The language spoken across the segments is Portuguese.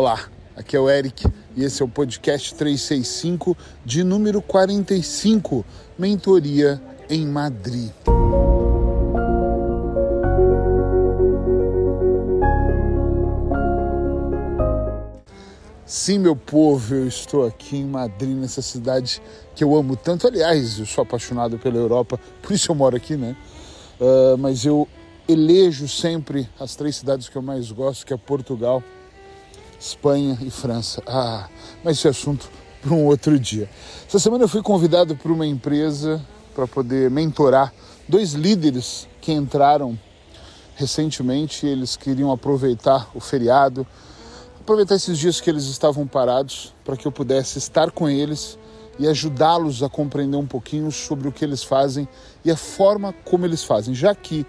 Olá, aqui é o Eric e esse é o podcast 365 de número 45, Mentoria em Madrid. Sim, meu povo, eu estou aqui em Madrid, nessa cidade que eu amo tanto. Aliás, eu sou apaixonado pela Europa, por isso eu moro aqui, né? Uh, mas eu elejo sempre as três cidades que eu mais gosto, que é Portugal, Espanha e França. Ah, mas esse assunto para um outro dia. Essa semana eu fui convidado por uma empresa para poder mentorar dois líderes que entraram recentemente. Eles queriam aproveitar o feriado aproveitar esses dias que eles estavam parados para que eu pudesse estar com eles e ajudá-los a compreender um pouquinho sobre o que eles fazem e a forma como eles fazem, já que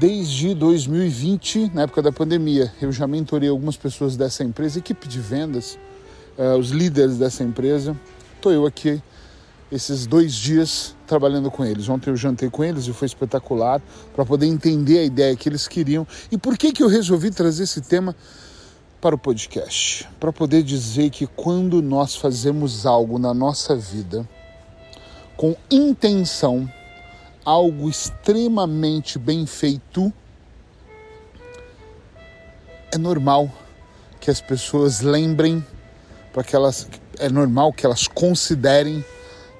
desde 2020, na época da pandemia, eu já mentorei algumas pessoas dessa empresa, equipe de vendas, uh, os líderes dessa empresa. Estou eu aqui esses dois dias trabalhando com eles. Ontem eu jantei com eles e foi espetacular para poder entender a ideia que eles queriam e por que que eu resolvi trazer esse tema para o podcast, para poder dizer que quando nós fazemos algo na nossa vida com intenção, algo extremamente bem feito, é normal que as pessoas lembrem, para que elas é normal que elas considerem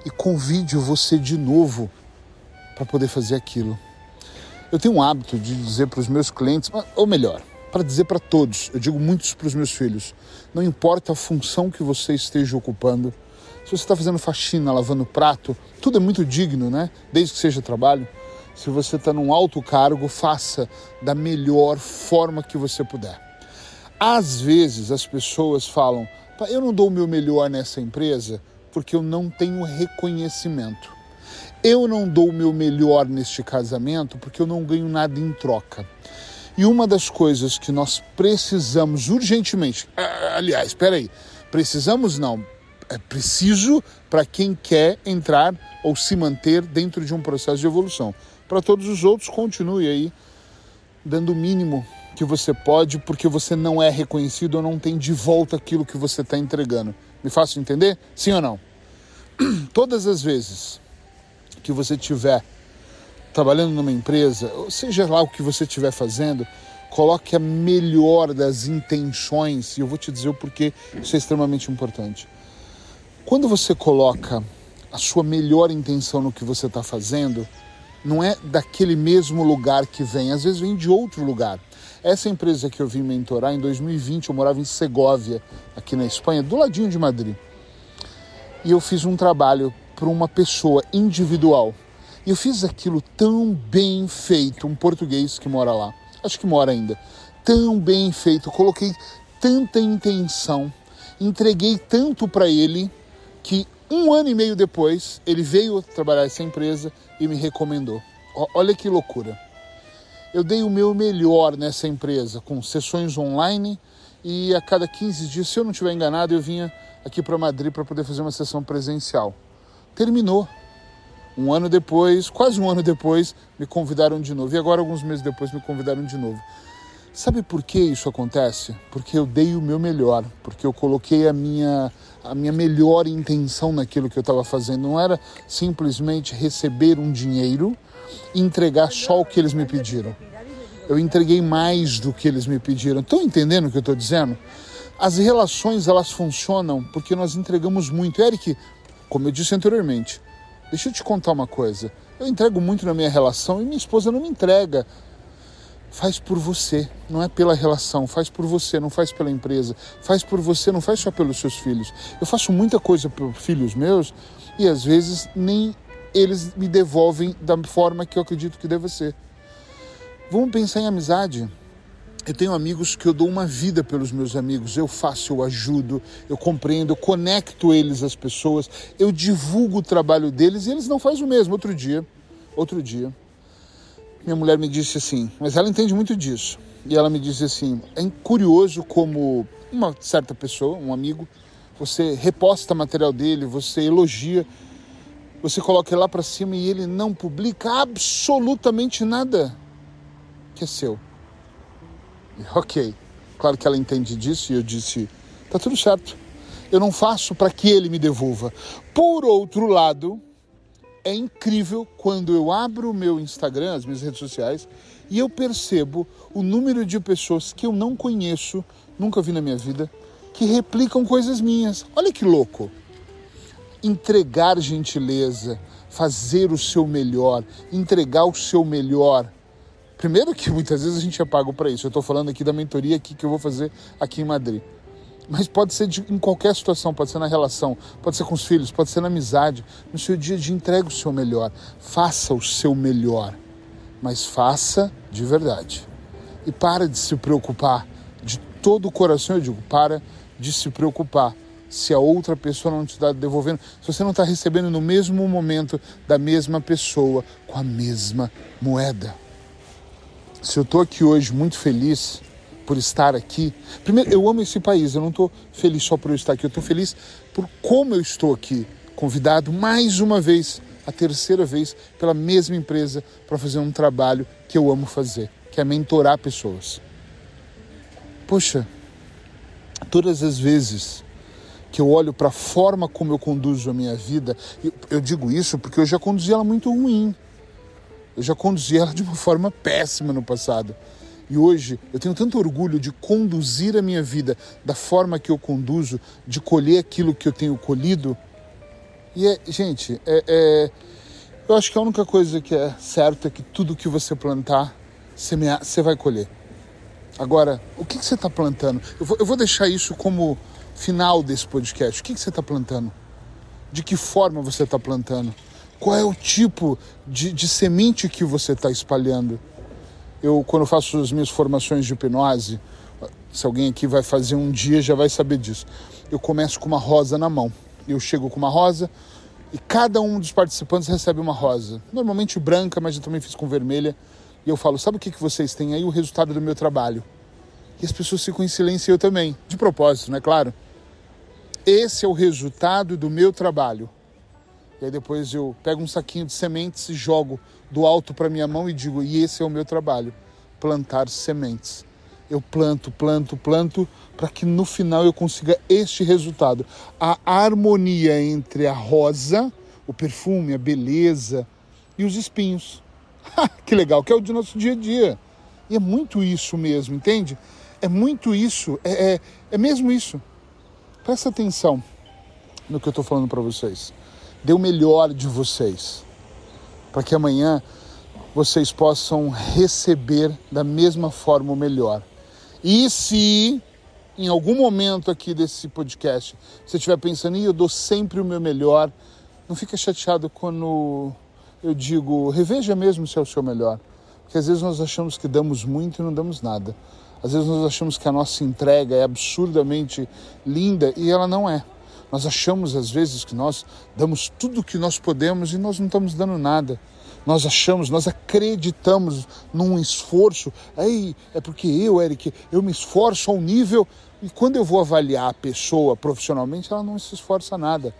e convide você de novo para poder fazer aquilo. Eu tenho um hábito de dizer para os meus clientes, ou melhor, para dizer para todos, eu digo muitos para os meus filhos, não importa a função que você esteja ocupando, se você está fazendo faxina, lavando prato, tudo é muito digno, né? Desde que seja trabalho. Se você está num alto cargo, faça da melhor forma que você puder. Às vezes as pessoas falam, eu não dou o meu melhor nessa empresa porque eu não tenho reconhecimento. Eu não dou o meu melhor neste casamento porque eu não ganho nada em troca. E uma das coisas que nós precisamos urgentemente, aliás, espera aí, precisamos não, é preciso para quem quer entrar ou se manter dentro de um processo de evolução. Para todos os outros, continue aí dando o mínimo que você pode, porque você não é reconhecido ou não tem de volta aquilo que você está entregando. Me faço entender? Sim ou não? Todas as vezes que você tiver trabalhando numa empresa, seja lá o que você estiver fazendo, coloque a melhor das intenções, e eu vou te dizer o porquê isso é extremamente importante. Quando você coloca a sua melhor intenção no que você está fazendo, não é daquele mesmo lugar que vem, às vezes vem de outro lugar. Essa empresa que eu vim mentorar em 2020, eu morava em Segóvia, aqui na Espanha, do ladinho de Madrid. E eu fiz um trabalho para uma pessoa individual e eu fiz aquilo tão bem feito, um português que mora lá, acho que mora ainda, tão bem feito, coloquei tanta intenção, entreguei tanto para ele que um ano e meio depois ele veio trabalhar essa empresa e me recomendou. Olha que loucura. Eu dei o meu melhor nessa empresa, com sessões online e a cada 15 dias, se eu não estiver enganado, eu vinha aqui para Madrid para poder fazer uma sessão presencial. Terminou. Um ano depois, quase um ano depois, me convidaram de novo. E agora, alguns meses depois, me convidaram de novo. Sabe por que isso acontece? Porque eu dei o meu melhor, porque eu coloquei a minha, a minha melhor intenção naquilo que eu estava fazendo. Não era simplesmente receber um dinheiro e entregar só o que eles me pediram. Eu entreguei mais do que eles me pediram. Estão entendendo o que eu estou dizendo? As relações elas funcionam porque nós entregamos muito. Eric, como eu disse anteriormente, Deixa eu te contar uma coisa. Eu entrego muito na minha relação e minha esposa não me entrega. Faz por você, não é pela relação, faz por você, não faz pela empresa, faz por você, não faz só pelos seus filhos. Eu faço muita coisa para filhos meus e às vezes nem eles me devolvem da forma que eu acredito que deve ser. Vamos pensar em amizade. Eu tenho amigos que eu dou uma vida pelos meus amigos. Eu faço, eu ajudo, eu compreendo, eu conecto eles às pessoas, eu divulgo o trabalho deles e eles não fazem o mesmo. Outro dia, outro dia, minha mulher me disse assim, mas ela entende muito disso. E ela me disse assim: é curioso como uma certa pessoa, um amigo, você reposta material dele, você elogia, você coloca ele lá para cima e ele não publica absolutamente nada que é seu. Ok, Claro que ela entende disso e eu disse: tá tudo certo. Eu não faço para que ele me devolva. Por outro lado, é incrível quando eu abro o meu Instagram, as minhas redes sociais, e eu percebo o número de pessoas que eu não conheço, nunca vi na minha vida, que replicam coisas minhas. Olha que louco! Entregar gentileza, fazer o seu melhor, entregar o seu melhor. Primeiro que muitas vezes a gente é pago para isso. Eu estou falando aqui da mentoria aqui que eu vou fazer aqui em Madrid. Mas pode ser de, em qualquer situação, pode ser na relação, pode ser com os filhos, pode ser na amizade. No seu dia de entrega o seu melhor. Faça o seu melhor, mas faça de verdade. E para de se preocupar de todo o coração, eu digo, para de se preocupar se a outra pessoa não te está devolvendo, se você não está recebendo no mesmo momento da mesma pessoa com a mesma moeda. Se eu estou aqui hoje muito feliz por estar aqui, primeiro eu amo esse país, eu não estou feliz só por eu estar aqui, eu estou feliz por como eu estou aqui, convidado mais uma vez, a terceira vez, pela mesma empresa para fazer um trabalho que eu amo fazer, que é mentorar pessoas. Poxa, todas as vezes que eu olho para a forma como eu conduzo a minha vida, eu, eu digo isso porque eu já conduzi ela muito ruim. Eu já conduzi ela de uma forma péssima no passado. E hoje eu tenho tanto orgulho de conduzir a minha vida da forma que eu conduzo, de colher aquilo que eu tenho colhido. E é, gente, é, é, eu acho que a única coisa que é certa é que tudo que você plantar, semear, você vai colher. Agora, o que, que você está plantando? Eu vou, eu vou deixar isso como final desse podcast. O que, que você está plantando? De que forma você está plantando? Qual é o tipo de, de semente que você está espalhando? Eu, quando faço as minhas formações de hipnose, se alguém aqui vai fazer um dia já vai saber disso. Eu começo com uma rosa na mão. Eu chego com uma rosa e cada um dos participantes recebe uma rosa. Normalmente branca, mas eu também fiz com vermelha. E eu falo: sabe o que, que vocês têm aí? O resultado do meu trabalho. E as pessoas ficam em silêncio eu também. De propósito, não é claro? Esse é o resultado do meu trabalho. E aí depois eu pego um saquinho de sementes e jogo do alto para minha mão e digo: e esse é o meu trabalho, plantar sementes. Eu planto, planto, planto para que no final eu consiga este resultado. A harmonia entre a rosa, o perfume, a beleza e os espinhos. que legal, que é o do nosso dia a dia. E é muito isso mesmo, entende? É muito isso, é, é, é mesmo isso. Presta atenção no que eu estou falando para vocês. Dê o melhor de vocês, para que amanhã vocês possam receber da mesma forma o melhor. E se em algum momento aqui desse podcast você estiver pensando, e eu dou sempre o meu melhor, não fica chateado quando eu digo, reveja mesmo se é o seu melhor. Porque às vezes nós achamos que damos muito e não damos nada. Às vezes nós achamos que a nossa entrega é absurdamente linda e ela não é. Nós achamos às vezes que nós damos tudo o que nós podemos e nós não estamos dando nada. Nós achamos, nós acreditamos num esforço. Aí é porque eu, Eric, eu me esforço a um nível e quando eu vou avaliar a pessoa profissionalmente, ela não se esforça nada.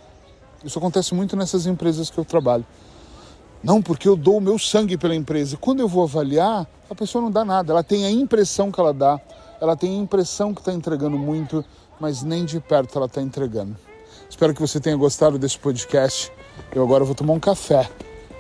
Isso acontece muito nessas empresas que eu trabalho. Não, porque eu dou o meu sangue pela empresa. Quando eu vou avaliar, a pessoa não dá nada. Ela tem a impressão que ela dá, ela tem a impressão que está entregando muito, mas nem de perto ela está entregando. Espero que você tenha gostado desse podcast. Eu agora vou tomar um café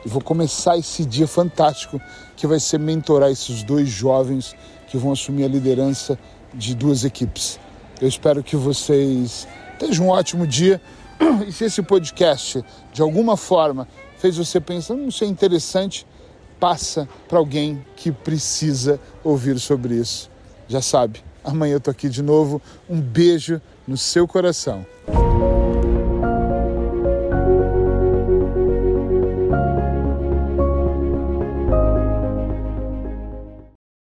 e vou começar esse dia fantástico que vai ser mentorar esses dois jovens que vão assumir a liderança de duas equipes. Eu espero que vocês tenham um ótimo dia. E se esse podcast, de alguma forma, fez você pensar, não sei, interessante, passa para alguém que precisa ouvir sobre isso. Já sabe, amanhã eu tô aqui de novo. Um beijo no seu coração.